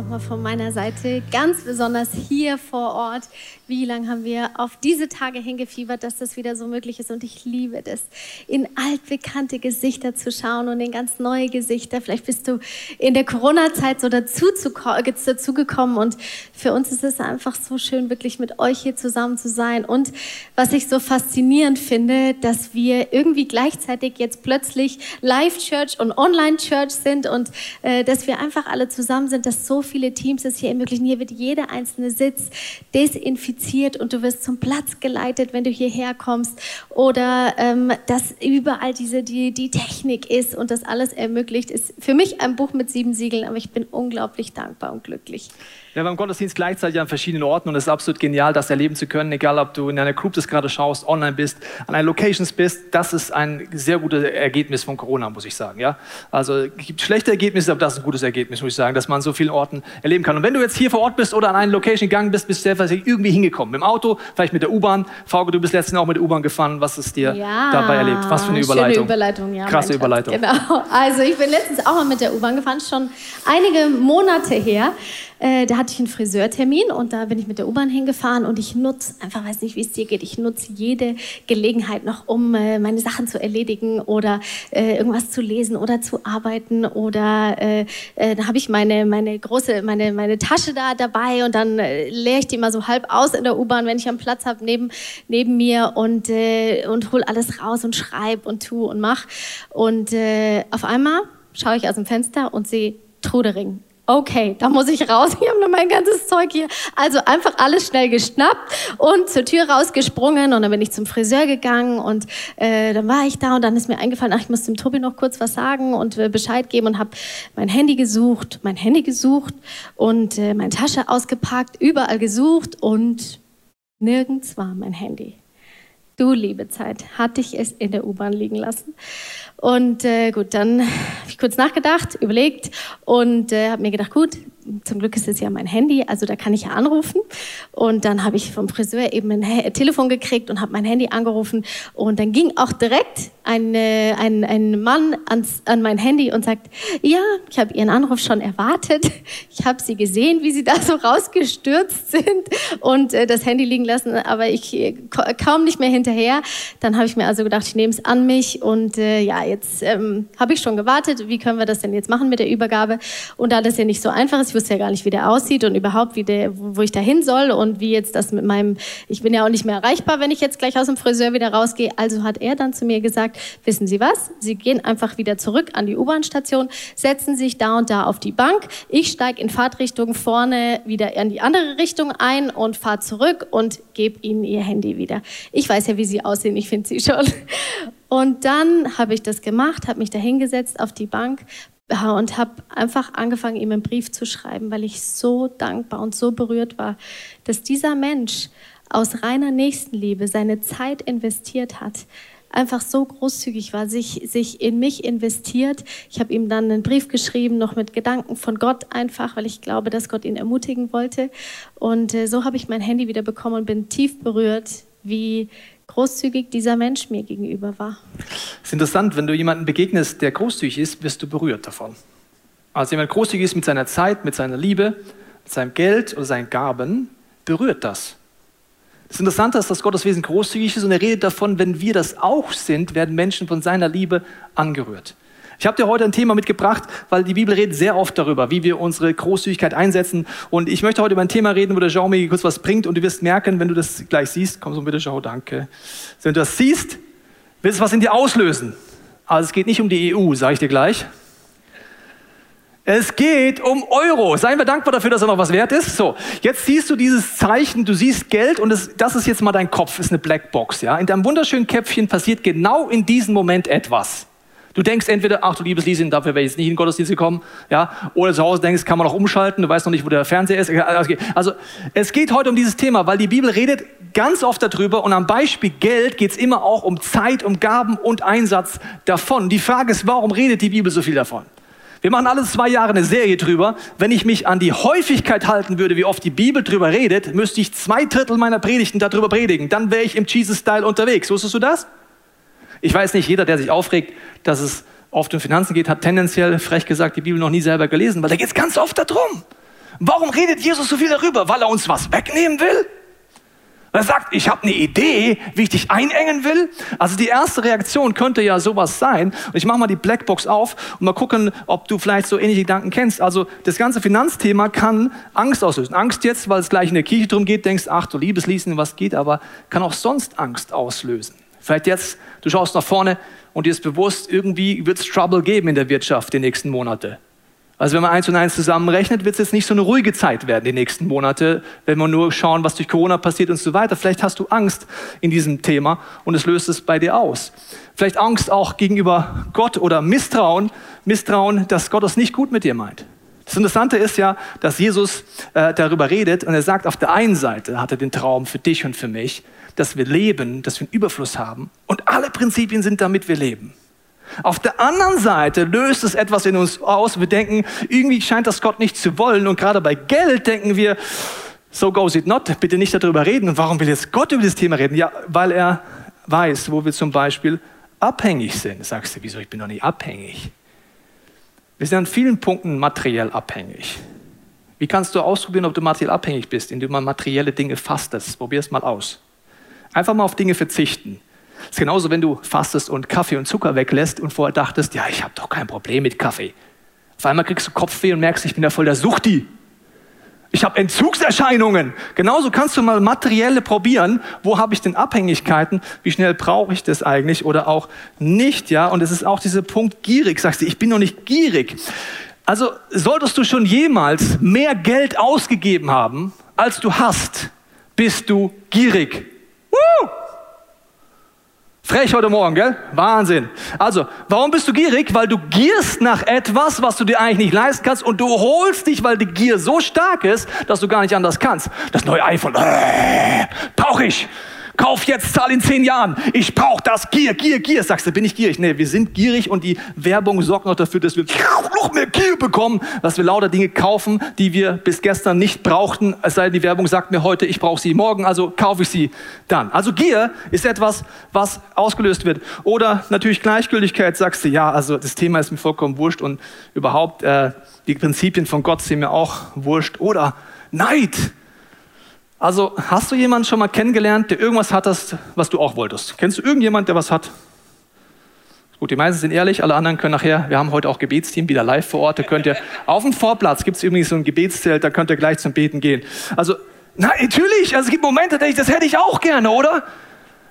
Nochmal von meiner Seite, ganz besonders hier vor Ort. Wie lange haben wir auf diese Tage hingefiebert, dass das wieder so möglich ist? Und ich liebe das, in altbekannte Gesichter zu schauen und in ganz neue Gesichter. Vielleicht bist du in der Corona-Zeit so dazu, dazu gekommen. Und für uns ist es einfach so schön, wirklich mit euch hier zusammen zu sein. Und was ich so faszinierend finde, dass wir irgendwie gleichzeitig jetzt plötzlich Live-Church und Online-Church sind und äh, dass wir einfach alle zusammen sind, dass so viele Teams es hier ermöglichen. Hier wird jeder einzelne Sitz desinfiziert infiziert und du wirst zum Platz geleitet, wenn du hierher kommst. Oder ähm, dass überall diese, die, die Technik ist und das alles ermöglicht, ist für mich ein Buch mit sieben Siegeln, aber ich bin unglaublich dankbar und glücklich. Ja, beim Gottesdienst gleichzeitig an verschiedenen Orten und es ist absolut genial, das erleben zu können, egal ob du in einer Group das gerade schaust, online bist, an einer Locations bist. Das ist ein sehr gutes Ergebnis von Corona, muss ich sagen. Ja? Also es gibt schlechte Ergebnisse, aber das ist ein gutes Ergebnis, muss ich sagen, dass man an so vielen Orten erleben kann. Und wenn du jetzt hier vor Ort bist oder an eine Location gegangen bist, bist du selber irgendwie hingekommen. Mit dem Auto, vielleicht mit der U-Bahn. Fauke, du bist letztens auch mit der U-Bahn gefahren. Was ist dir ja, dabei erlebt? Was für eine Überleitung. Schöne Überleitung, ja. Krasse Überleitung. Genau. Also ich bin letztens auch mal mit der U-Bahn gefahren, schon einige Monate her. Äh, da hatte ich einen Friseurtermin und da bin ich mit der U-Bahn hingefahren und ich nutze, einfach weiß nicht, wie es dir geht, ich nutze jede Gelegenheit noch, um äh, meine Sachen zu erledigen oder äh, irgendwas zu lesen oder zu arbeiten oder äh, äh, da habe ich meine, meine große, meine, meine Tasche da dabei und dann äh, leere ich die mal so halb aus in der U-Bahn, wenn ich einen Platz habe neben, neben mir und, und hol alles raus und schreibe und tu und mach. Und auf einmal schaue ich aus dem Fenster und sehe Trudering okay, da muss ich raus, ich habe noch mein ganzes Zeug hier. Also einfach alles schnell geschnappt und zur Tür rausgesprungen und dann bin ich zum Friseur gegangen und äh, dann war ich da und dann ist mir eingefallen, ach, ich muss dem Tobi noch kurz was sagen und äh, Bescheid geben und habe mein Handy gesucht, mein Handy gesucht und äh, meine Tasche ausgepackt, überall gesucht und nirgends war mein Handy. Du, liebe Zeit, hatte ich es in der U-Bahn liegen lassen. Und äh, gut, dann habe ich kurz nachgedacht, überlegt und äh, habe mir gedacht, gut, zum Glück ist es ja mein Handy, also da kann ich ja anrufen. Und dann habe ich vom Friseur eben ein Telefon gekriegt und habe mein Handy angerufen. Und dann ging auch direkt ein, ein, ein Mann ans, an mein Handy und sagt, ja, ich habe Ihren Anruf schon erwartet. Ich habe Sie gesehen, wie Sie da so rausgestürzt sind und äh, das Handy liegen lassen, aber ich äh, kaum nicht mehr hinterher. Dann habe ich mir also gedacht, ich nehme es an mich und äh, ja, jetzt ähm, habe ich schon gewartet. Wie können wir das denn jetzt machen mit der Übergabe? Und da das ja nicht so einfach ist, ich wusste ja gar nicht, wie der aussieht und überhaupt, wie der, wo ich da hin soll und wie jetzt das mit meinem, ich bin ja auch nicht mehr erreichbar, wenn ich jetzt gleich aus dem Friseur wieder rausgehe. Also hat er dann zu mir gesagt, wissen Sie was? Sie gehen einfach wieder zurück an die U-Bahn-Station, setzen sich da und da auf die Bank. Ich steige in Fahrtrichtung vorne wieder in die andere Richtung ein und fahre zurück und gebe Ihnen Ihr Handy wieder. Ich weiß ja, wie Sie aussehen, ich finde Sie schon. Und dann habe ich das gemacht, habe mich da hingesetzt auf die Bank, und habe einfach angefangen, ihm einen Brief zu schreiben, weil ich so dankbar und so berührt war, dass dieser Mensch aus reiner Nächstenliebe seine Zeit investiert hat, einfach so großzügig war, sich, sich in mich investiert. Ich habe ihm dann einen Brief geschrieben, noch mit Gedanken von Gott einfach, weil ich glaube, dass Gott ihn ermutigen wollte. Und äh, so habe ich mein Handy wieder bekommen und bin tief berührt, wie großzügig dieser Mensch mir gegenüber war. Es ist interessant, wenn du jemanden begegnest, der großzügig ist, wirst du berührt davon. Also jemand großzügig ist mit seiner Zeit, mit seiner Liebe, mit seinem Geld oder seinen Gaben, berührt das. Das Interessante ist, dass Gottes Wesen großzügig ist und er redet davon, wenn wir das auch sind, werden Menschen von seiner Liebe angerührt. Ich habe dir heute ein Thema mitgebracht, weil die Bibel redet sehr oft darüber, wie wir unsere Großzügigkeit einsetzen. Und ich möchte heute über ein Thema reden, wo der Jean mir kurz was bringt. Und du wirst merken, wenn du das gleich siehst, komm so bitte, Jean, danke. Wenn du das siehst, wird es was in dir auslösen. Also es geht nicht um die EU, sage ich dir gleich. Es geht um Euro. Seien wir dankbar dafür, dass er noch was wert ist. So, jetzt siehst du dieses Zeichen, du siehst Geld und das, das ist jetzt mal dein Kopf, ist eine Blackbox. Ja? In deinem wunderschönen Käpfchen passiert genau in diesem Moment etwas. Du denkst entweder, ach du liebes Lieschen, dafür wäre ich jetzt nicht in den Gottesdienst gekommen, ja, oder zu Hause denkst, kann man noch umschalten, du weißt noch nicht, wo der Fernseher ist. Also es geht heute um dieses Thema, weil die Bibel redet ganz oft darüber und am Beispiel Geld geht es immer auch um Zeit, um Gaben und Einsatz davon. Die Frage ist, warum redet die Bibel so viel davon? Wir machen alle zwei Jahre eine Serie drüber. Wenn ich mich an die Häufigkeit halten würde, wie oft die Bibel drüber redet, müsste ich zwei Drittel meiner Predigten darüber predigen. Dann wäre ich im Jesus-Style unterwegs. Wusstest du das? Ich weiß nicht, jeder, der sich aufregt, dass es oft um Finanzen geht, hat tendenziell, frech gesagt, die Bibel noch nie selber gelesen, weil da geht es ganz oft darum. Warum redet Jesus so viel darüber? Weil er uns was wegnehmen will? Er sagt, ich habe eine Idee, wie ich dich einengen will. Also die erste Reaktion könnte ja sowas sein. Und ich mache mal die Blackbox auf und mal gucken, ob du vielleicht so ähnliche Gedanken kennst. Also das ganze Finanzthema kann Angst auslösen. Angst jetzt, weil es gleich in der Kirche drum geht, denkst, ach du liebes Liesen, was geht, aber kann auch sonst Angst auslösen. Vielleicht jetzt, du schaust nach vorne und dir ist bewusst, irgendwie wird es Trouble geben in der Wirtschaft die nächsten Monate. Also wenn man eins und eins zusammenrechnet, wird es jetzt nicht so eine ruhige Zeit werden die nächsten Monate, wenn wir nur schauen, was durch Corona passiert und so weiter. Vielleicht hast du Angst in diesem Thema und es löst es bei dir aus. Vielleicht Angst auch gegenüber Gott oder Misstrauen, Misstrauen, dass Gott es nicht gut mit dir meint. Das Interessante ist ja, dass Jesus äh, darüber redet und er sagt, auf der einen Seite hat er den Traum für dich und für mich, dass wir leben, dass wir einen Überfluss haben und alle Prinzipien sind, damit wir leben. Auf der anderen Seite löst es etwas in uns aus. Wir denken, irgendwie scheint das Gott nicht zu wollen. Und gerade bei Geld denken wir, so goes it not. Bitte nicht darüber reden. Und warum will jetzt Gott über das Thema reden? Ja, weil er weiß, wo wir zum Beispiel abhängig sind. Sagst du, wieso? Ich bin doch nicht abhängig. Wir sind an vielen Punkten materiell abhängig. Wie kannst du ausprobieren, ob du materiell abhängig bist, indem man materielle Dinge fastest? Probier es mal aus. Einfach mal auf Dinge verzichten. Es ist genauso, wenn du fastest und Kaffee und Zucker weglässt und vorher dachtest, ja, ich habe doch kein Problem mit Kaffee. Auf einmal kriegst du Kopfweh und merkst, ich bin ja voll der Suchti. Ich habe Entzugserscheinungen. Genauso kannst du mal materielle probieren. Wo habe ich denn Abhängigkeiten? Wie schnell brauche ich das eigentlich oder auch nicht? Ja, und es ist auch dieser Punkt gierig. Sagst du, ich bin noch nicht gierig. Also solltest du schon jemals mehr Geld ausgegeben haben, als du hast, bist du gierig. Woo! Frech heute Morgen, gell? Wahnsinn. Also, warum bist du gierig? Weil du gierst nach etwas, was du dir eigentlich nicht leisten kannst und du holst dich, weil die Gier so stark ist, dass du gar nicht anders kannst. Das neue iPhone, äh, brauche ich kauf jetzt, zahl in zehn Jahren. Ich brauche das. Gier, Gier, Gier. Sagst du, bin ich gierig? Nee, wir sind gierig und die Werbung sorgt noch dafür, dass wir noch mehr Gier bekommen, dass wir lauter Dinge kaufen, die wir bis gestern nicht brauchten. Es sei denn, die Werbung sagt mir heute, ich brauche sie morgen, also kaufe ich sie dann. Also Gier ist etwas, was ausgelöst wird. Oder natürlich Gleichgültigkeit. Sagst du, ja, also das Thema ist mir vollkommen wurscht und überhaupt äh, die Prinzipien von Gott sind mir auch wurscht. Oder Neid. Also hast du jemanden schon mal kennengelernt, der irgendwas hat, was du auch wolltest? Kennst du irgendjemanden, der was hat? Gut, die meisten sind ehrlich, alle anderen können nachher, wir haben heute auch Gebetsteam wieder live vor Ort, da könnt ihr, auf dem Vorplatz gibt es übrigens so ein Gebetszelt, da könnt ihr gleich zum Beten gehen. Also, na, natürlich, also es gibt Momente, da denke ich, das hätte ich auch gerne, oder?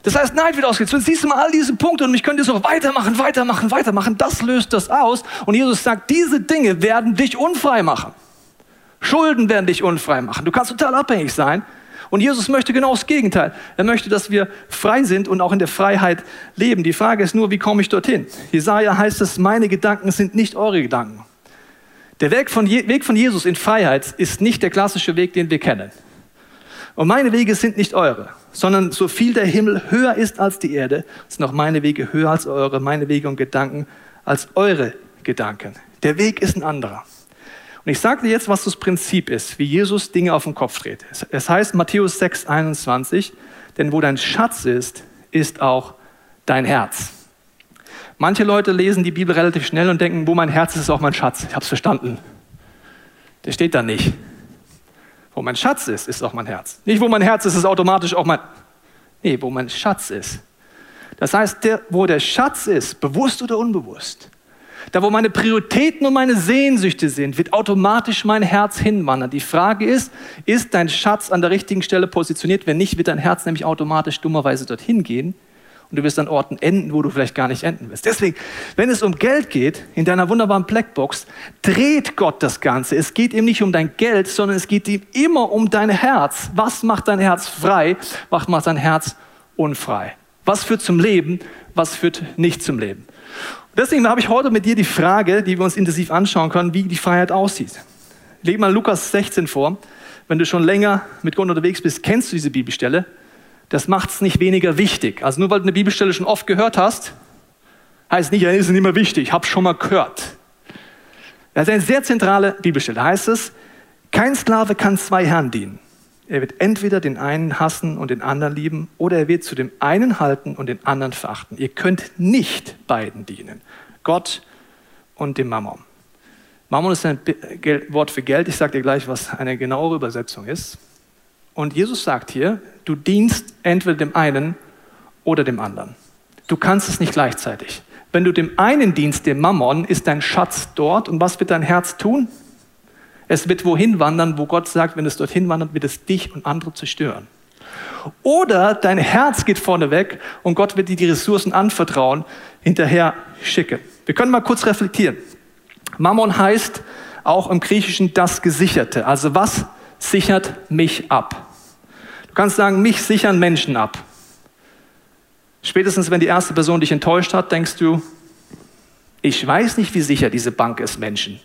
Das heißt, Neid wird. Und siehst du mal all diese Punkte und ich könnte so weitermachen, weitermachen, weitermachen. Das löst das aus. Und Jesus sagt, diese Dinge werden dich unfrei machen. Schulden werden dich unfrei machen. Du kannst total abhängig sein. Und Jesus möchte genau das Gegenteil. Er möchte, dass wir frei sind und auch in der Freiheit leben. Die Frage ist nur, wie komme ich dorthin? Jesaja heißt es, meine Gedanken sind nicht eure Gedanken. Der Weg von, Weg von Jesus in Freiheit ist nicht der klassische Weg, den wir kennen. Und meine Wege sind nicht eure, sondern so viel der Himmel höher ist als die Erde, sind auch meine Wege höher als eure, meine Wege und Gedanken als eure Gedanken. Der Weg ist ein anderer. Und ich sage dir jetzt, was das Prinzip ist, wie Jesus Dinge auf den Kopf dreht. Es heißt Matthäus 6, 21, denn wo dein Schatz ist, ist auch dein Herz. Manche Leute lesen die Bibel relativ schnell und denken, wo mein Herz ist, ist auch mein Schatz. Ich habe es verstanden. Der steht da nicht. Wo mein Schatz ist, ist auch mein Herz. Nicht, wo mein Herz ist, ist automatisch auch mein... Nee, wo mein Schatz ist. Das heißt, der, wo der Schatz ist, bewusst oder unbewusst, da, wo meine Prioritäten und meine Sehnsüchte sind, wird automatisch mein Herz hinwandern. Die Frage ist, ist dein Schatz an der richtigen Stelle positioniert? Wenn nicht, wird dein Herz nämlich automatisch dummerweise dorthin gehen und du wirst an Orten enden, wo du vielleicht gar nicht enden willst. Deswegen, wenn es um Geld geht, in deiner wunderbaren Blackbox, dreht Gott das Ganze. Es geht ihm nicht um dein Geld, sondern es geht ihm immer um dein Herz. Was macht dein Herz frei? Was macht dein Herz unfrei? Was führt zum Leben? Was führt nicht zum Leben? Deswegen habe ich heute mit dir die Frage, die wir uns intensiv anschauen können, wie die Freiheit aussieht. Leg mal Lukas 16 vor. Wenn du schon länger mit Gott unterwegs bist, kennst du diese Bibelstelle. Das macht es nicht weniger wichtig. Also nur weil du eine Bibelstelle schon oft gehört hast, heißt nicht, ja, ist nicht mehr wichtig. Ich habe schon mal gehört. Das ist eine sehr zentrale Bibelstelle. Da heißt es, kein Sklave kann zwei Herren dienen. Er wird entweder den einen hassen und den anderen lieben oder er wird zu dem einen halten und den anderen verachten. Ihr könnt nicht beiden dienen. Gott und dem Mammon. Mammon ist ein Wort für Geld. Ich sage dir gleich, was eine genauere Übersetzung ist. Und Jesus sagt hier, du dienst entweder dem einen oder dem anderen. Du kannst es nicht gleichzeitig. Wenn du dem einen dienst, dem Mammon, ist dein Schatz dort und was wird dein Herz tun? Es wird wohin wandern, wo Gott sagt, wenn es dorthin wandert, wird es dich und andere zerstören. Oder dein Herz geht vorne weg und Gott wird dir die Ressourcen anvertrauen, hinterher schicken. Wir können mal kurz reflektieren. Mammon heißt auch im Griechischen das Gesicherte. Also was sichert mich ab? Du kannst sagen, mich sichern Menschen ab. Spätestens wenn die erste Person dich enttäuscht hat, denkst du, ich weiß nicht, wie sicher diese Bank ist Menschen.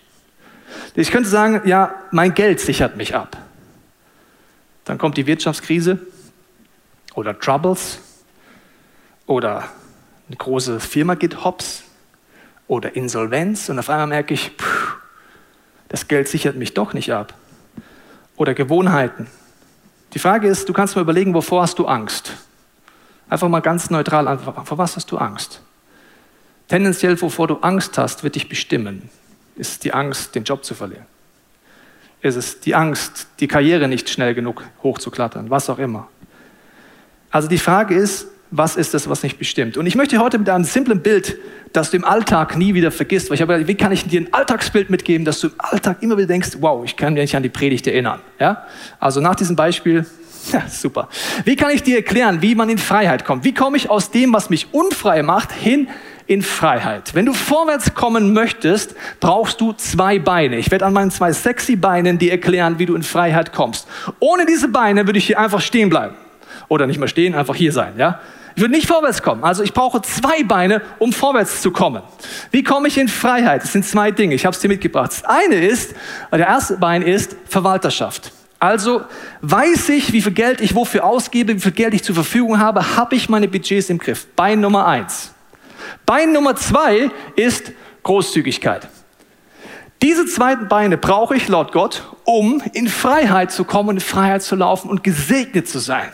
Ich könnte sagen, ja, mein Geld sichert mich ab. Dann kommt die Wirtschaftskrise oder Troubles oder eine große Firma geht hops oder Insolvenz und auf einmal merke ich, pff, das Geld sichert mich doch nicht ab. Oder Gewohnheiten. Die Frage ist, du kannst mal überlegen, wovor hast du Angst? Einfach mal ganz neutral antworten. Vor was hast du Angst? Tendenziell, wovor du Angst hast, wird dich bestimmen. Ist die Angst, den Job zu verlieren? Ist es die Angst, die Karriere nicht schnell genug hochzuklettern? Was auch immer. Also die Frage ist, was ist das, was nicht bestimmt? Und ich möchte heute mit einem simplen Bild, das du im Alltag nie wieder vergisst, weil ich habe gedacht, wie kann ich dir ein Alltagsbild mitgeben, dass du im Alltag immer wieder denkst, wow, ich kann mich an die Predigt erinnern. Ja? Also nach diesem Beispiel, ja, super. Wie kann ich dir erklären, wie man in Freiheit kommt? Wie komme ich aus dem, was mich unfrei macht, hin in Freiheit. Wenn du vorwärts kommen möchtest, brauchst du zwei Beine. Ich werde an meinen zwei sexy Beinen dir erklären, wie du in Freiheit kommst. Ohne diese Beine würde ich hier einfach stehen bleiben. Oder nicht mehr stehen, einfach hier sein, ja? Ich würde nicht vorwärts kommen. Also ich brauche zwei Beine, um vorwärts zu kommen. Wie komme ich in Freiheit? Das sind zwei Dinge. Ich habe es dir mitgebracht. Das eine ist, der erste Bein ist Verwalterschaft. Also weiß ich, wie viel Geld ich wofür ausgebe, wie viel Geld ich zur Verfügung habe, habe ich meine Budgets im Griff. Bein Nummer eins. Bein Nummer zwei ist Großzügigkeit. Diese zweiten Beine brauche ich laut Gott, um in Freiheit zu kommen, in Freiheit zu laufen und gesegnet zu sein.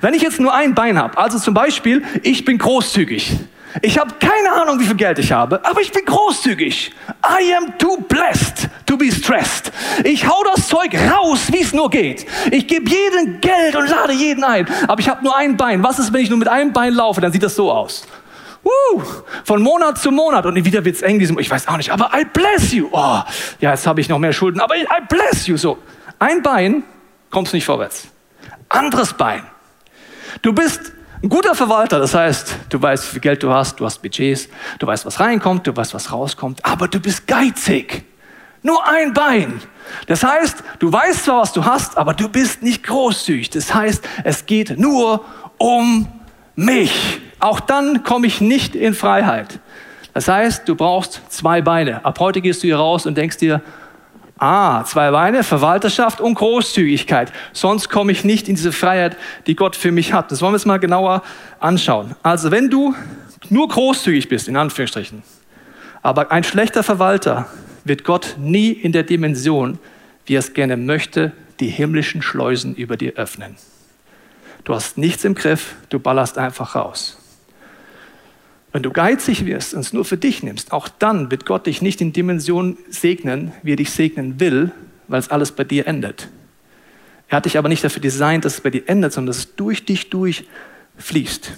Wenn ich jetzt nur ein Bein habe, also zum Beispiel, ich bin großzügig. Ich habe keine Ahnung, wie viel Geld ich habe, aber ich bin großzügig. I am too blessed to be stressed. Ich hau das Zeug raus, wie es nur geht. Ich gebe jedem Geld und lade jeden ein. Aber ich habe nur ein Bein. Was ist, wenn ich nur mit einem Bein laufe? Dann sieht das so aus. Uh, von Monat zu Monat und wieder wird es eng, diesem, ich weiß auch nicht, aber I bless you. Oh, ja, jetzt habe ich noch mehr Schulden, aber I bless you. So, ein Bein kommst nicht vorwärts. Anderes Bein. Du bist ein guter Verwalter, das heißt, du weißt, wie viel Geld du hast, du hast Budgets, du weißt, was reinkommt, du weißt, was rauskommt, aber du bist geizig. Nur ein Bein. Das heißt, du weißt zwar, was du hast, aber du bist nicht großzügig. Das heißt, es geht nur um mich. Auch dann komme ich nicht in Freiheit. Das heißt, du brauchst zwei Beine. Ab heute gehst du hier raus und denkst dir, ah, zwei Beine, Verwalterschaft und Großzügigkeit. Sonst komme ich nicht in diese Freiheit, die Gott für mich hat. Das wollen wir uns mal genauer anschauen. Also wenn du nur großzügig bist, in Anführungsstrichen, aber ein schlechter Verwalter, wird Gott nie in der Dimension, wie er es gerne möchte, die himmlischen Schleusen über dir öffnen. Du hast nichts im Griff, du ballerst einfach raus. Wenn du geizig wirst und es nur für dich nimmst, auch dann wird Gott dich nicht in Dimensionen segnen, wie er dich segnen will, weil es alles bei dir endet. Er hat dich aber nicht dafür designt, dass es bei dir endet, sondern dass es durch dich durchfließt.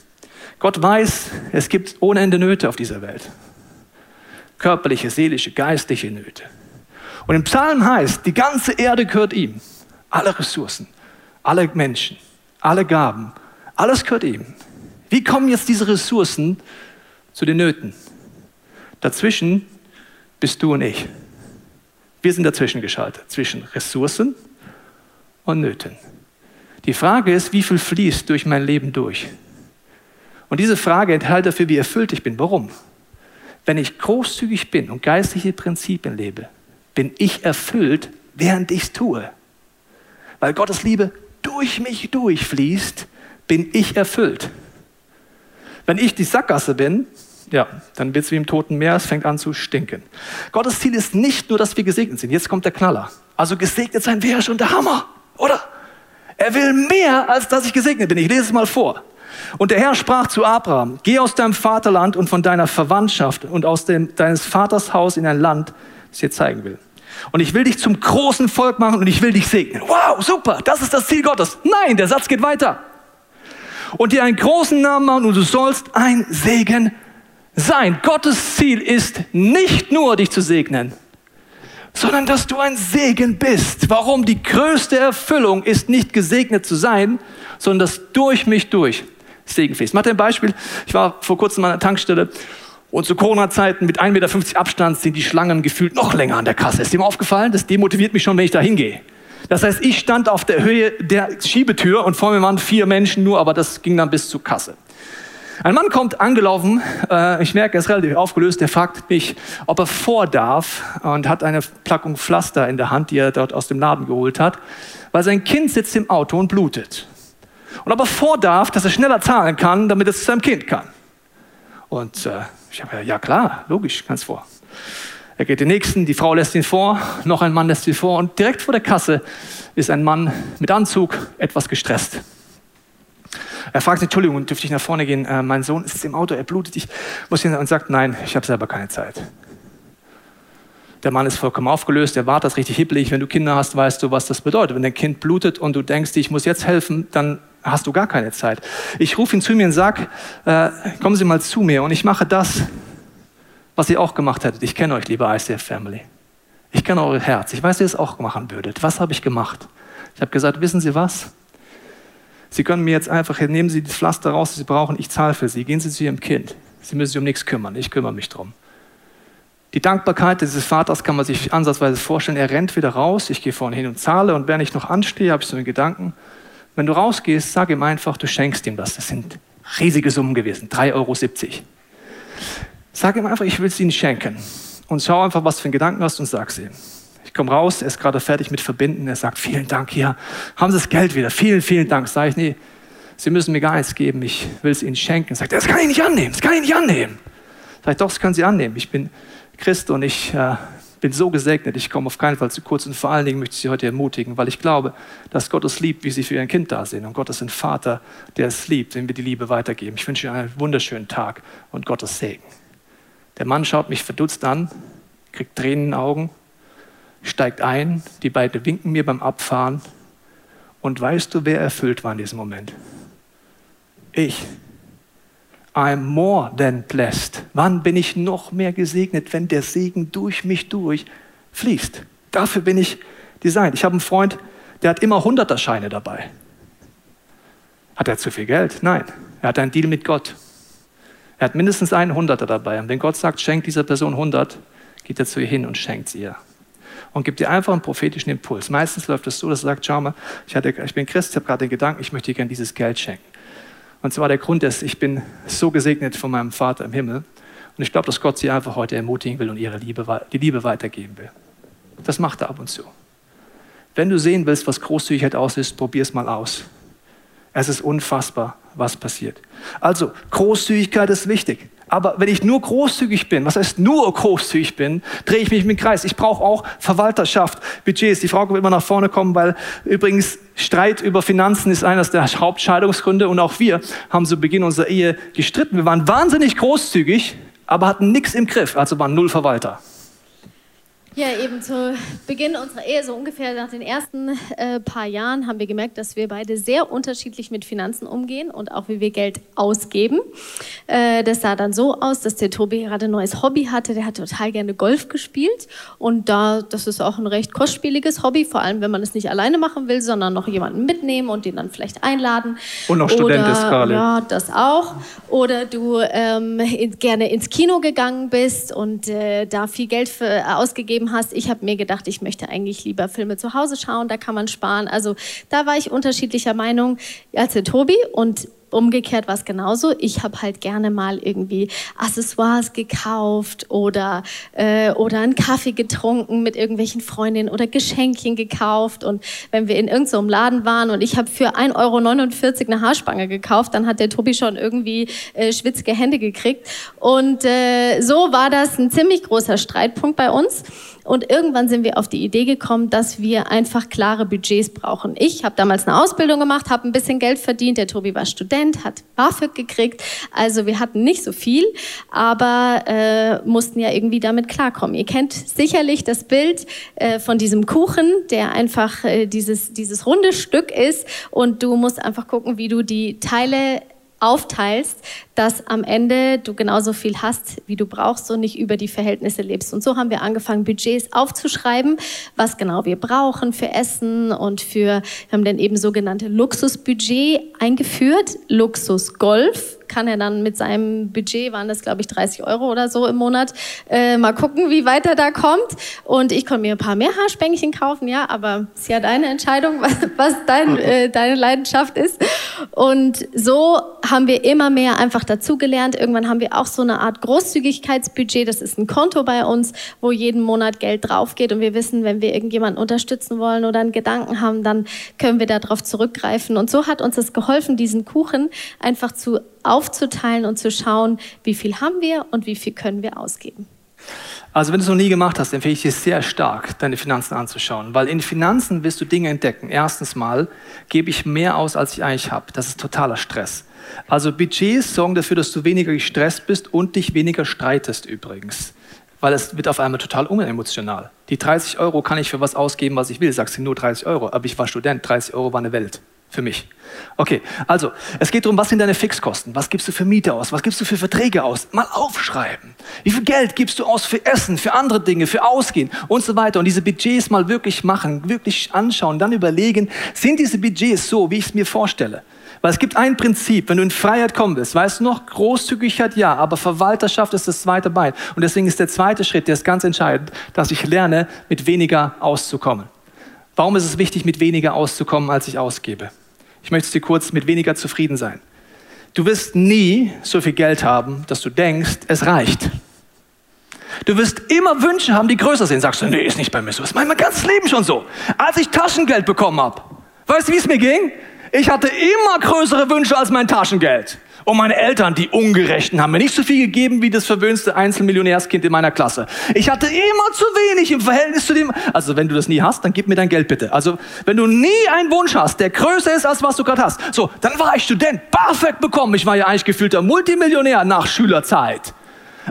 Gott weiß, es gibt ohne Ende Nöte auf dieser Welt. Körperliche, seelische, geistliche Nöte. Und im Psalm heißt, die ganze Erde gehört ihm. Alle Ressourcen, alle Menschen, alle Gaben, alles gehört ihm. Wie kommen jetzt diese Ressourcen zu den Nöten? Dazwischen bist du und ich. Wir sind dazwischen geschaltet, zwischen Ressourcen und Nöten. Die Frage ist, wie viel fließt durch mein Leben durch? Und diese Frage enthält dafür, wie erfüllt ich bin. Warum? Wenn ich großzügig bin und geistliche Prinzipien lebe, bin ich erfüllt, während ich es tue. Weil Gottes Liebe durch mich durchfließt, bin ich erfüllt. Wenn ich die Sackgasse bin, ja, dann wird es wie im Toten Meer, es fängt an zu stinken. Gottes Ziel ist nicht nur, dass wir gesegnet sind. Jetzt kommt der Knaller. Also gesegnet sein wäre schon der Hammer, oder? Er will mehr, als dass ich gesegnet bin. Ich lese es mal vor. Und der Herr sprach zu Abraham, geh aus deinem Vaterland und von deiner Verwandtschaft und aus dem, deines Vaters Haus in ein Land, das ich dir zeigen will. Und ich will dich zum großen Volk machen und ich will dich segnen. Wow, super, das ist das Ziel Gottes. Nein, der Satz geht weiter. Und dir einen großen Namen machen und du sollst ein Segen sein. Gottes Ziel ist nicht nur, dich zu segnen, sondern dass du ein Segen bist. Warum? Die größte Erfüllung ist nicht gesegnet zu sein, sondern dass durch mich durch Segen fließt. Ich mache ein Beispiel. Ich war vor kurzem an einer Tankstelle und zu Corona-Zeiten mit 1,50 Meter Abstand sind die Schlangen gefühlt noch länger an der Kasse. Ist dir mal aufgefallen? Das demotiviert mich schon, wenn ich da hingehe. Das heißt, ich stand auf der Höhe der Schiebetür und vor mir waren vier Menschen nur, aber das ging dann bis zur Kasse. Ein Mann kommt angelaufen, äh, ich merke, er ist relativ aufgelöst, der fragt mich, ob er vor darf und hat eine Packung Pflaster in der Hand, die er dort aus dem Laden geholt hat, weil sein Kind sitzt im Auto und blutet. Und ob er vor darf, dass er schneller zahlen kann, damit es zu seinem Kind kann. Und äh, ich habe ja, ja klar, logisch, ganz vor. Er geht den nächsten, die Frau lässt ihn vor, noch ein Mann lässt ihn vor und direkt vor der Kasse ist ein Mann mit Anzug etwas gestresst. Er fragt, Entschuldigung, dürfte ich nach vorne gehen? Äh, mein Sohn ist im Auto, er blutet, ich muss hin und sagt, nein, ich habe selber keine Zeit. Der Mann ist vollkommen aufgelöst, er war das richtig hippelig. Wenn du Kinder hast, weißt du, was das bedeutet. Wenn dein Kind blutet und du denkst, ich muss jetzt helfen, dann hast du gar keine Zeit. Ich rufe ihn zu mir und sage, äh, kommen Sie mal zu mir und ich mache das, was ihr auch gemacht hättet. Ich kenne euch, liebe ICF Family. Ich kenne euer Herz. Ich weiß, wie ihr es auch machen würdet. Was habe ich gemacht? Ich habe gesagt, wissen Sie was? Sie können mir jetzt einfach, nehmen Sie das Pflaster raus, das Sie brauchen, ich zahle für Sie. Gehen Sie zu Ihrem Kind. Sie müssen sich um nichts kümmern, ich kümmere mich drum. Die Dankbarkeit dieses Vaters kann man sich ansatzweise vorstellen. Er rennt wieder raus, ich gehe vorne hin und zahle und während ich noch anstehe, habe ich so einen Gedanken. Wenn du rausgehst, sag ihm einfach, du schenkst ihm das. Das sind riesige Summen gewesen, 3,70 Euro. Sag ihm einfach, ich will es ihnen schenken. Und schau einfach, was für einen Gedanken hast und sag ihm. Ich komme raus, er ist gerade fertig mit Verbinden. Er sagt, vielen Dank, hier haben Sie das Geld wieder. Vielen, vielen Dank. Sag ich, nee, Sie müssen mir gar nichts geben, ich will es Ihnen schenken. Sagt das kann ich nicht annehmen, das kann ich nicht annehmen. Sag ich, doch, das können Sie annehmen. Ich bin Christ und ich äh, bin so gesegnet, ich komme auf keinen Fall zu kurz. Und vor allen Dingen möchte ich Sie heute ermutigen, weil ich glaube, dass Gott es liebt, wie Sie für Ihr Kind da sind. Und Gott ist ein Vater, der es liebt, dem wir die Liebe weitergeben. Ich wünsche Ihnen einen wunderschönen Tag und Gottes Segen. Der Mann schaut mich verdutzt an, kriegt Tränen in den Augen, steigt ein, die beiden winken mir beim Abfahren. Und weißt du, wer erfüllt war in diesem Moment? Ich. I'm more than blessed. Wann bin ich noch mehr gesegnet, wenn der Segen durch mich durch fließt? Dafür bin ich designt. Ich habe einen Freund, der hat immer Hunderterscheine dabei. Hat er zu viel Geld? Nein. Er hat einen Deal mit Gott. Er hat mindestens einen Hunderter dabei. Und wenn Gott sagt, schenkt dieser Person 100, geht er zu ihr hin und schenkt sie ihr. Und gibt ihr einfach einen prophetischen Impuls. Meistens läuft es so, dass er sagt, schau mal, ich, hatte, ich bin Christ, ich habe gerade den Gedanken, ich möchte dir gerne dieses Geld schenken. Und zwar der Grund ist, ich bin so gesegnet von meinem Vater im Himmel. Und ich glaube, dass Gott sie einfach heute ermutigen will und ihre Liebe, die Liebe weitergeben will. Das macht er ab und zu. Wenn du sehen willst, was Großzügigkeit auslöst, probier es mal aus. Es ist unfassbar, was passiert. Also, Großzügigkeit ist wichtig. Aber wenn ich nur großzügig bin, was heißt nur großzügig bin, drehe ich mich im Kreis. Ich brauche auch Verwalterschaft, Budgets. Die Frau wird immer nach vorne kommen, weil übrigens Streit über Finanzen ist eines der Hauptscheidungsgründe. Und auch wir haben zu Beginn unserer Ehe gestritten. Wir waren wahnsinnig großzügig, aber hatten nichts im Griff, also waren null Verwalter. Ja, eben zu Beginn unserer Ehe, so ungefähr nach den ersten äh, paar Jahren, haben wir gemerkt, dass wir beide sehr unterschiedlich mit Finanzen umgehen und auch wie wir Geld ausgeben. Äh, das sah dann so aus, dass der Tobi gerade ein neues Hobby hatte. Der hat total gerne Golf gespielt und da, das ist auch ein recht kostspieliges Hobby, vor allem wenn man es nicht alleine machen will, sondern noch jemanden mitnehmen und den dann vielleicht einladen. Und noch Student ist gerade. Ja, das auch. Oder du ähm, in, gerne ins Kino gegangen bist und äh, da viel Geld für, äh, ausgegeben beschrieben hast. Ich habe mir gedacht, ich möchte eigentlich lieber Filme zu Hause schauen, da kann man sparen. Also da war ich unterschiedlicher Meinung als der Tobi und umgekehrt war es genauso. Ich habe halt gerne mal irgendwie Accessoires gekauft oder, äh, oder einen Kaffee getrunken mit irgendwelchen Freundinnen oder Geschenkchen gekauft. Und wenn wir in irgendeinem Laden waren und ich habe für 1,49 Euro eine Haarspange gekauft, dann hat der Tobi schon irgendwie äh, schwitzige Hände gekriegt. Und äh, so war das ein ziemlich großer Streitpunkt bei uns. Und irgendwann sind wir auf die Idee gekommen, dass wir einfach klare Budgets brauchen. Ich habe damals eine Ausbildung gemacht, habe ein bisschen Geld verdient. Der Tobi war Student, hat BAföG gekriegt. Also wir hatten nicht so viel, aber äh, mussten ja irgendwie damit klarkommen. Ihr kennt sicherlich das Bild äh, von diesem Kuchen, der einfach äh, dieses, dieses runde Stück ist. Und du musst einfach gucken, wie du die Teile aufteilst, dass am Ende du genauso viel hast, wie du brauchst und nicht über die Verhältnisse lebst. Und so haben wir angefangen, Budgets aufzuschreiben, was genau wir brauchen für Essen und für, wir haben dann eben sogenannte Luxusbudget eingeführt, Luxusgolf kann er dann mit seinem Budget, waren das glaube ich 30 Euro oder so im Monat, äh, mal gucken, wie weit er da kommt. Und ich konnte mir ein paar mehr Haarspänkchen kaufen, ja, aber es ist ja deine Entscheidung, was, was dein, äh, deine Leidenschaft ist. Und so haben wir immer mehr einfach dazugelernt. Irgendwann haben wir auch so eine Art Großzügigkeitsbudget. Das ist ein Konto bei uns, wo jeden Monat Geld drauf geht. Und wir wissen, wenn wir irgendjemanden unterstützen wollen oder einen Gedanken haben, dann können wir darauf zurückgreifen. Und so hat uns das geholfen, diesen Kuchen einfach zu aufzuteilen und zu schauen, wie viel haben wir und wie viel können wir ausgeben. Also wenn du es noch nie gemacht hast, empfehle ich dir sehr stark, deine Finanzen anzuschauen, weil in Finanzen wirst du Dinge entdecken. Erstens mal gebe ich mehr aus, als ich eigentlich habe. Das ist totaler Stress. Also Budgets sorgen dafür, dass du weniger gestresst bist und dich weniger streitest übrigens. Weil es wird auf einmal total unemotional. Die 30 Euro kann ich für was ausgeben, was ich will. Sagst du nur 30 Euro, aber ich war Student, 30 Euro war eine Welt für mich. Okay, also es geht darum, was sind deine Fixkosten? Was gibst du für Miete aus? Was gibst du für Verträge aus? Mal aufschreiben. Wie viel Geld gibst du aus für Essen, für andere Dinge, für Ausgehen und so weiter? Und diese Budgets mal wirklich machen, wirklich anschauen, dann überlegen, sind diese Budgets so, wie ich es mir vorstelle? Weil es gibt ein Prinzip, wenn du in Freiheit kommen willst, weißt du noch, Großzügigkeit ja, aber Verwalterschaft ist das zweite Bein. Und deswegen ist der zweite Schritt, der ist ganz entscheidend, dass ich lerne, mit weniger auszukommen. Warum ist es wichtig, mit weniger auszukommen, als ich ausgebe? Ich möchte dir kurz mit weniger zufrieden sein. Du wirst nie so viel Geld haben, dass du denkst, es reicht. Du wirst immer Wünsche haben, die größer sind. Sagst du, nee, ist nicht bei mir so. Das ist mein ganzes Leben schon so. Als ich Taschengeld bekommen habe, weißt du, wie es mir ging? Ich hatte immer größere Wünsche als mein Taschengeld. Und meine Eltern, die Ungerechten, haben mir nicht so viel gegeben wie das verwöhnste Einzelmillionärskind in meiner Klasse. Ich hatte immer zu wenig im Verhältnis zu dem. Also wenn du das nie hast, dann gib mir dein Geld bitte. Also wenn du nie einen Wunsch hast, der größer ist als was du gerade hast. So, dann war ich Student, BAföG bekommen. Ich war ja eigentlich gefühlter Multimillionär nach Schülerzeit.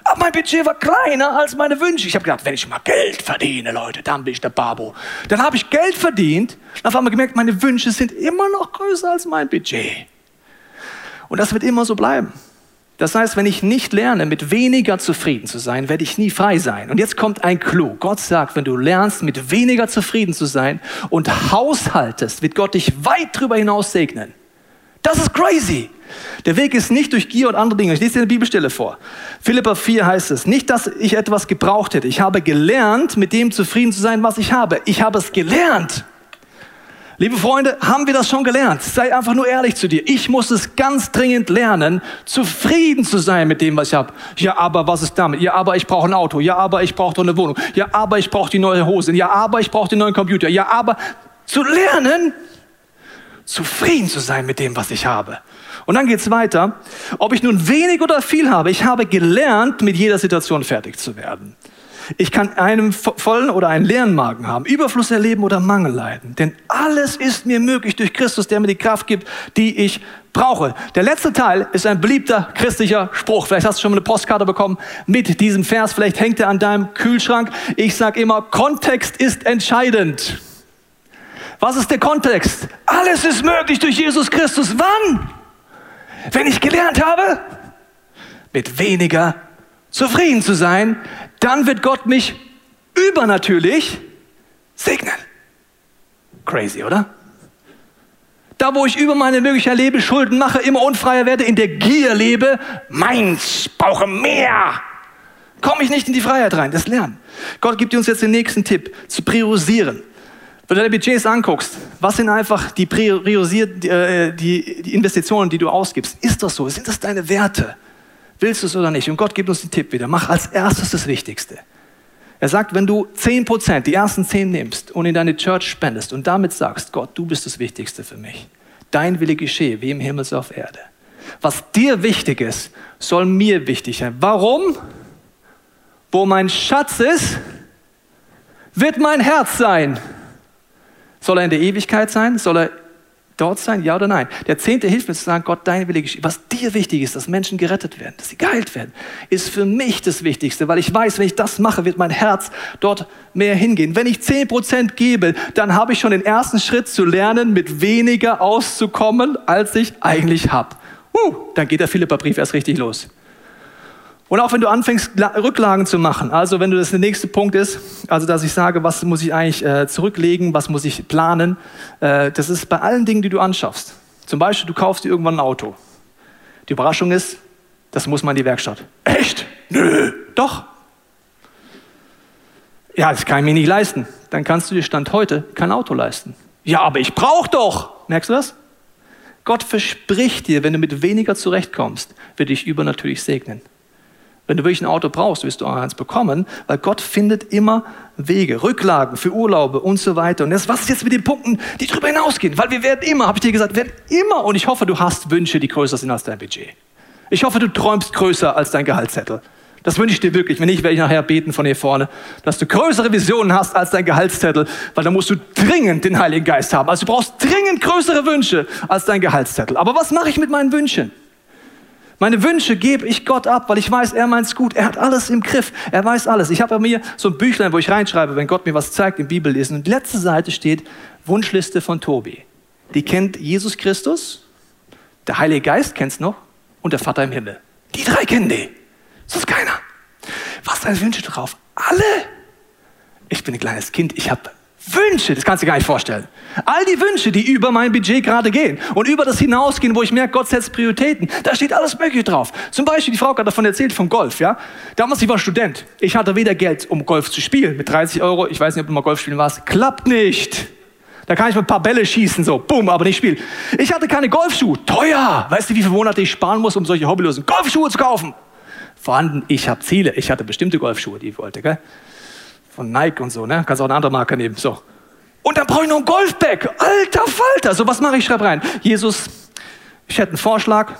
Aber mein Budget war kleiner als meine Wünsche. Ich habe gedacht, wenn ich mal Geld verdiene, Leute, dann bin ich der Babo. Dann habe ich Geld verdient und auf einmal gemerkt, meine Wünsche sind immer noch größer als mein Budget. Und das wird immer so bleiben. Das heißt, wenn ich nicht lerne, mit weniger zufrieden zu sein, werde ich nie frei sein. Und jetzt kommt ein Clou. Gott sagt, wenn du lernst, mit weniger zufrieden zu sein und haushaltest, wird Gott dich weit darüber hinaus segnen. Das ist crazy. Der Weg ist nicht durch Gier und andere Dinge. Ich lese dir eine Bibelstelle vor. Philippa 4 heißt es, nicht, dass ich etwas gebraucht hätte. Ich habe gelernt, mit dem zufrieden zu sein, was ich habe. Ich habe es gelernt. Liebe Freunde, haben wir das schon gelernt? Sei einfach nur ehrlich zu dir. Ich muss es ganz dringend lernen, zufrieden zu sein mit dem, was ich habe. Ja, aber was ist damit? Ja, aber ich brauche ein Auto. Ja, aber ich brauche eine Wohnung. Ja, aber ich brauche die neue Hose. Ja, aber ich brauche den neuen Computer. Ja, aber zu lernen, zufrieden zu sein mit dem, was ich habe. Und dann geht es weiter. Ob ich nun wenig oder viel habe, ich habe gelernt, mit jeder Situation fertig zu werden. Ich kann einen vollen oder einen leeren Magen haben, Überfluss erleben oder Mangel leiden. Denn alles ist mir möglich durch Christus, der mir die Kraft gibt, die ich brauche. Der letzte Teil ist ein beliebter christlicher Spruch. Vielleicht hast du schon mal eine Postkarte bekommen mit diesem Vers. Vielleicht hängt er an deinem Kühlschrank. Ich sage immer, Kontext ist entscheidend. Was ist der Kontext? Alles ist möglich durch Jesus Christus. Wann? Wenn ich gelernt habe, mit weniger zufrieden zu sein, dann wird Gott mich übernatürlich segnen. Crazy, oder? Da, wo ich über meine Möglichkeit lebe, Schulden mache, immer unfreier werde, in der Gier lebe, meins, brauche mehr, komme ich nicht in die Freiheit rein. Das Lernen. Gott gibt uns jetzt den nächsten Tipp, zu priorisieren. Wenn du deine Budgets anguckst, was sind einfach die, priorisiert, äh, die, die Investitionen, die du ausgibst? Ist das so? Sind das deine Werte? Willst du es oder nicht? Und Gott gibt uns den Tipp wieder. Mach als erstes das Wichtigste. Er sagt, wenn du 10%, die ersten 10 nimmst und in deine Church spendest und damit sagst, Gott, du bist das Wichtigste für mich. Dein Wille geschehe, wie im Himmel so auf Erde. Was dir wichtig ist, soll mir wichtig sein. Warum? Wo mein Schatz ist, wird mein Herz sein. Soll er in der Ewigkeit sein? Soll er dort sein? Ja oder nein? Der Zehnte hilft mir zu sagen, Gott, dein Wille geschieht. Was dir wichtig ist, dass Menschen gerettet werden, dass sie geheilt werden, ist für mich das Wichtigste, weil ich weiß, wenn ich das mache, wird mein Herz dort mehr hingehen. Wenn ich zehn Prozent gebe, dann habe ich schon den ersten Schritt zu lernen, mit weniger auszukommen, als ich eigentlich habe. Uh, dann geht der Philipperbrief erst richtig los. Und auch wenn du anfängst, Rücklagen zu machen, also wenn du das der nächste Punkt ist, also dass ich sage, was muss ich eigentlich äh, zurücklegen, was muss ich planen, äh, das ist bei allen Dingen, die du anschaffst. Zum Beispiel, du kaufst dir irgendwann ein Auto. Die Überraschung ist, das muss man in die Werkstatt. Echt? Nö. Doch. Ja, das kann ich mir nicht leisten. Dann kannst du dir Stand heute kein Auto leisten. Ja, aber ich brauche doch. Merkst du das? Gott verspricht dir, wenn du mit weniger zurechtkommst, wird dich übernatürlich segnen. Wenn du wirklich ein Auto brauchst, wirst du auch eins bekommen, weil Gott findet immer Wege, Rücklagen für Urlaube und so weiter. Und das, was ist jetzt mit den Punkten, die darüber hinausgehen? Weil wir werden immer, habe ich dir gesagt, werden immer, und ich hoffe, du hast Wünsche, die größer sind als dein Budget. Ich hoffe, du träumst größer als dein Gehaltszettel. Das wünsche ich dir wirklich. Wenn nicht, werde ich nachher beten von hier vorne, dass du größere Visionen hast als dein Gehaltszettel, weil dann musst du dringend den Heiligen Geist haben. Also du brauchst dringend größere Wünsche als dein Gehaltszettel. Aber was mache ich mit meinen Wünschen? Meine Wünsche gebe ich Gott ab, weil ich weiß, er meint's gut. Er hat alles im Griff. Er weiß alles. Ich habe bei mir so ein Büchlein, wo ich reinschreibe, wenn Gott mir was zeigt im Bibellesen. Und die letzte Seite steht Wunschliste von Tobi. Die kennt Jesus Christus, der Heilige Geist kennt's noch und der Vater im Himmel. Die drei kennen die. Sonst keiner. Was sind Wünsche drauf? Alle. Ich bin ein kleines Kind. Ich habe Wünsche, das kannst du dir gar nicht vorstellen. All die Wünsche, die über mein Budget gerade gehen und über das hinausgehen, wo ich merke, Gott setzt Prioritäten, da steht alles Mögliche drauf. Zum Beispiel, die Frau hat davon erzählt, vom Golf, ja. Damals, ich war Student. Ich hatte weder Geld, um Golf zu spielen. Mit 30 Euro, ich weiß nicht, ob du mal Golf spielen warst, klappt nicht. Da kann ich mit ein paar Bälle schießen, so, bumm, aber nicht spielen. Ich hatte keine Golfschuhe, teuer. Weißt du, wie viele Monate ich sparen muss, um solche hobbylosen Golfschuhe zu kaufen? Vorhanden, ich habe Ziele. Ich hatte bestimmte Golfschuhe, die ich wollte, gell? Von Nike und so, ne? Kannst auch eine andere Marke nehmen. So. Und dann brauche ich noch ein Golfbag. Alter Falter. So, was mache ich? Schreib rein. Jesus, ich hätte einen Vorschlag.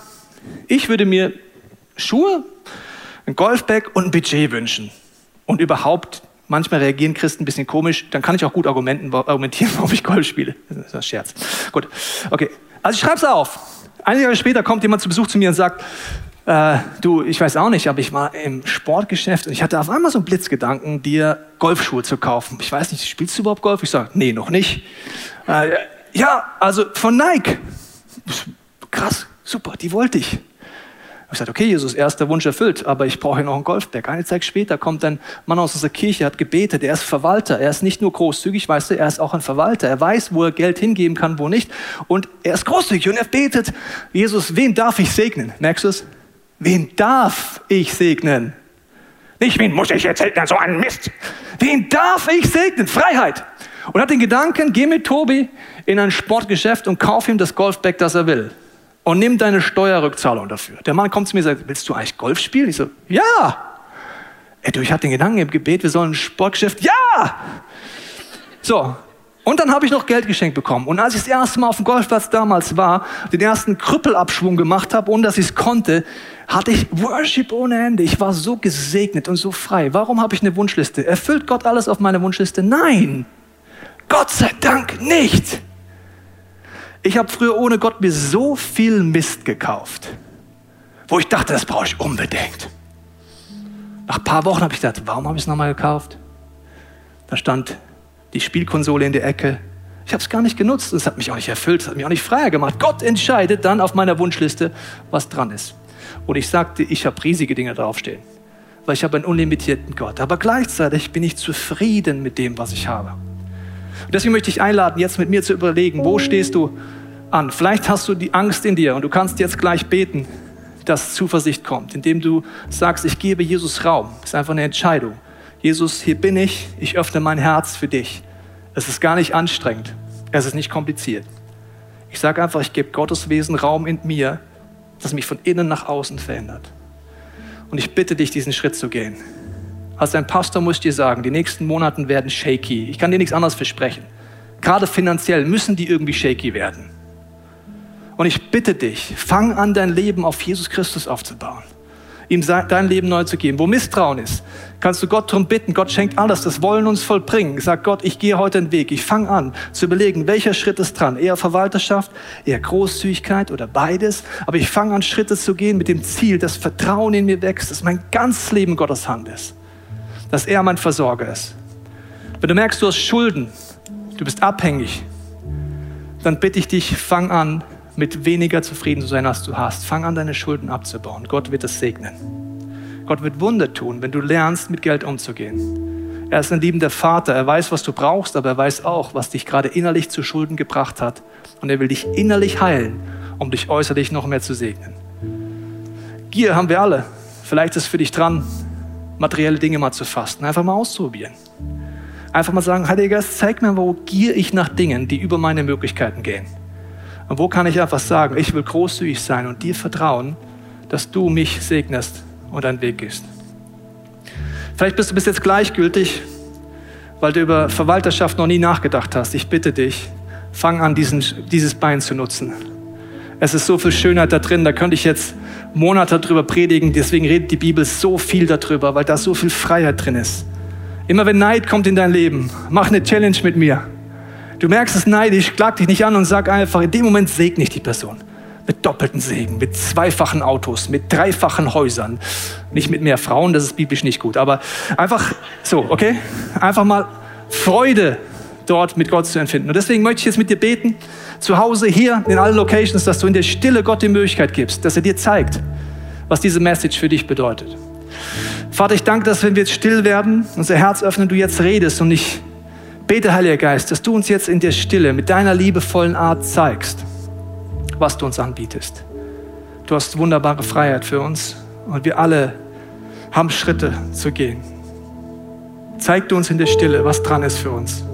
Ich würde mir Schuhe, ein Golfbag und ein Budget wünschen. Und überhaupt, manchmal reagieren Christen ein bisschen komisch. Dann kann ich auch gut argumentieren, warum ich Golf spiele. Das ist ein Scherz. Gut. Okay. Also ich schreibe es auf. Einige Jahre später kommt jemand zu Besuch zu mir und sagt, äh, du, ich weiß auch nicht, aber ich war im Sportgeschäft und ich hatte auf einmal so einen Blitzgedanken, dir Golfschuhe zu kaufen. Ich weiß nicht, spielst du überhaupt Golf? Ich sage, nee, noch nicht. Äh, ja, also von Nike. Krass, super, die wollte ich. Ich sagte, okay, Jesus, erster Wunsch erfüllt, aber ich brauche noch einen Golfberg. Eine Zeit später kommt ein Mann aus unserer Kirche, hat gebetet, er ist Verwalter, er ist nicht nur großzügig, weißt du, er ist auch ein Verwalter. Er weiß, wo er Geld hingeben kann, wo nicht. Und er ist großzügig und er betet, Jesus, wen darf ich segnen? Merkst du es? Wen darf ich segnen? Nicht, wen muss ich jetzt segnen, so ein Mist. Wen darf ich segnen? Freiheit. Und hat den Gedanken, geh mit Tobi in ein Sportgeschäft und kauf ihm das Golfbag, das er will. Und nimm deine Steuerrückzahlung dafür. Der Mann kommt zu mir und sagt, willst du eigentlich Golf spielen? Ich so, ja. Ey, du, ich hatte den Gedanken im Gebet, wir sollen ein Sportgeschäft. Ja! So, und dann habe ich noch Geld geschenkt bekommen. Und als ich das erste Mal auf dem Golfplatz damals war, den ersten Krüppelabschwung gemacht habe, ohne dass ich es konnte, hatte ich Worship ohne Ende. Ich war so gesegnet und so frei. Warum habe ich eine Wunschliste? Erfüllt Gott alles auf meiner Wunschliste? Nein. Gott sei Dank nicht. Ich habe früher ohne Gott mir so viel Mist gekauft, wo ich dachte, das brauche ich unbedingt. Nach ein paar Wochen habe ich gedacht, warum habe ich es nochmal gekauft? Da stand die Spielkonsole in der Ecke. Ich habe es gar nicht genutzt. Es hat mich auch nicht erfüllt. Es hat mich auch nicht freier gemacht. Gott entscheidet dann auf meiner Wunschliste, was dran ist. Und ich sagte, ich habe riesige Dinge draufstehen, weil ich habe einen unlimitierten Gott. Aber gleichzeitig bin ich zufrieden mit dem, was ich habe. Und deswegen möchte ich einladen, jetzt mit mir zu überlegen, wo stehst du an? Vielleicht hast du die Angst in dir und du kannst jetzt gleich beten, dass Zuversicht kommt, indem du sagst, ich gebe Jesus Raum. Das ist einfach eine Entscheidung. Jesus, hier bin ich, ich öffne mein Herz für dich. Es ist gar nicht anstrengend. Es ist nicht kompliziert. Ich sage einfach, ich gebe Gottes Wesen Raum in mir, das mich von innen nach außen verändert. Und ich bitte dich, diesen Schritt zu gehen. Als ein Pastor muss ich dir sagen, die nächsten Monate werden shaky. Ich kann dir nichts anderes versprechen. Gerade finanziell müssen die irgendwie shaky werden. Und ich bitte dich, fang an, dein Leben auf Jesus Christus aufzubauen ihm dein Leben neu zu geben. Wo Misstrauen ist, kannst du Gott darum bitten. Gott schenkt alles, das wollen uns vollbringen. Sag Gott, ich gehe heute den Weg. Ich fange an zu überlegen, welcher Schritt ist dran. Eher Verwalterschaft, eher Großzügigkeit oder beides. Aber ich fange an, Schritte zu gehen mit dem Ziel, dass Vertrauen in mir wächst, dass mein ganzes Leben Gottes Hand ist. Dass er mein Versorger ist. Wenn du merkst, du hast Schulden, du bist abhängig, dann bitte ich dich, fang an, mit weniger zufrieden zu sein, als du hast. Fang an, deine Schulden abzubauen. Gott wird es segnen. Gott wird Wunder tun, wenn du lernst, mit Geld umzugehen. Er ist ein liebender Vater. Er weiß, was du brauchst, aber er weiß auch, was dich gerade innerlich zu Schulden gebracht hat. Und er will dich innerlich heilen, um dich äußerlich noch mehr zu segnen. Gier haben wir alle. Vielleicht ist es für dich dran, materielle Dinge mal zu fasten. Einfach mal auszuprobieren. Einfach mal sagen, Heiliger Geist, zeig mir, wo gier ich nach Dingen, die über meine Möglichkeiten gehen. Und wo kann ich einfach sagen, ich will großzügig sein und dir vertrauen, dass du mich segnest und einen Weg gehst. Vielleicht bist du bis jetzt gleichgültig, weil du über Verwalterschaft noch nie nachgedacht hast. Ich bitte dich, fang an, diesen, dieses Bein zu nutzen. Es ist so viel Schönheit da drin, da könnte ich jetzt Monate drüber predigen, deswegen redet die Bibel so viel darüber, weil da so viel Freiheit drin ist. Immer wenn Neid kommt in dein Leben, mach eine Challenge mit mir. Du merkst es neidisch, klag dich nicht an und sag einfach, in dem Moment segne ich die Person. Mit doppelten Segen, mit zweifachen Autos, mit dreifachen Häusern. Nicht mit mehr Frauen, das ist biblisch nicht gut. Aber einfach so, okay? Einfach mal Freude dort mit Gott zu empfinden. Und deswegen möchte ich jetzt mit dir beten, zu Hause, hier, in allen Locations, dass du in der Stille Gott die Möglichkeit gibst, dass er dir zeigt, was diese Message für dich bedeutet. Vater, ich danke, dass wenn wir jetzt still werden, unser Herz öffnen, du jetzt redest und nicht Bete, Heiliger Geist, dass du uns jetzt in der Stille mit deiner liebevollen Art zeigst, was du uns anbietest. Du hast wunderbare Freiheit für uns und wir alle haben Schritte zu gehen. Zeig du uns in der Stille, was dran ist für uns.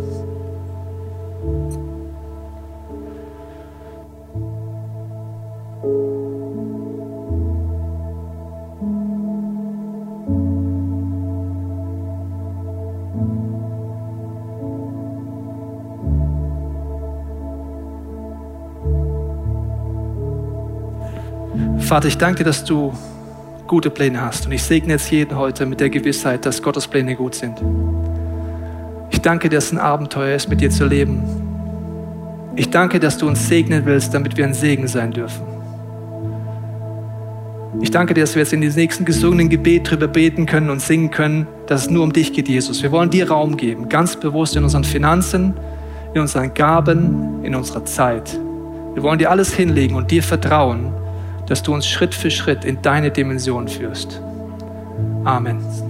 Vater, ich danke dir, dass du gute Pläne hast. Und ich segne jetzt jeden heute mit der Gewissheit, dass Gottes Pläne gut sind. Ich danke dir, dass es ein Abenteuer ist, mit dir zu leben. Ich danke, dass du uns segnen willst, damit wir ein Segen sein dürfen. Ich danke dir, dass wir jetzt in diesem nächsten gesungenen Gebet darüber beten können und singen können, dass es nur um dich geht, Jesus. Wir wollen dir Raum geben, ganz bewusst in unseren Finanzen, in unseren Gaben, in unserer Zeit. Wir wollen dir alles hinlegen und dir vertrauen, dass du uns Schritt für Schritt in deine Dimension führst. Amen.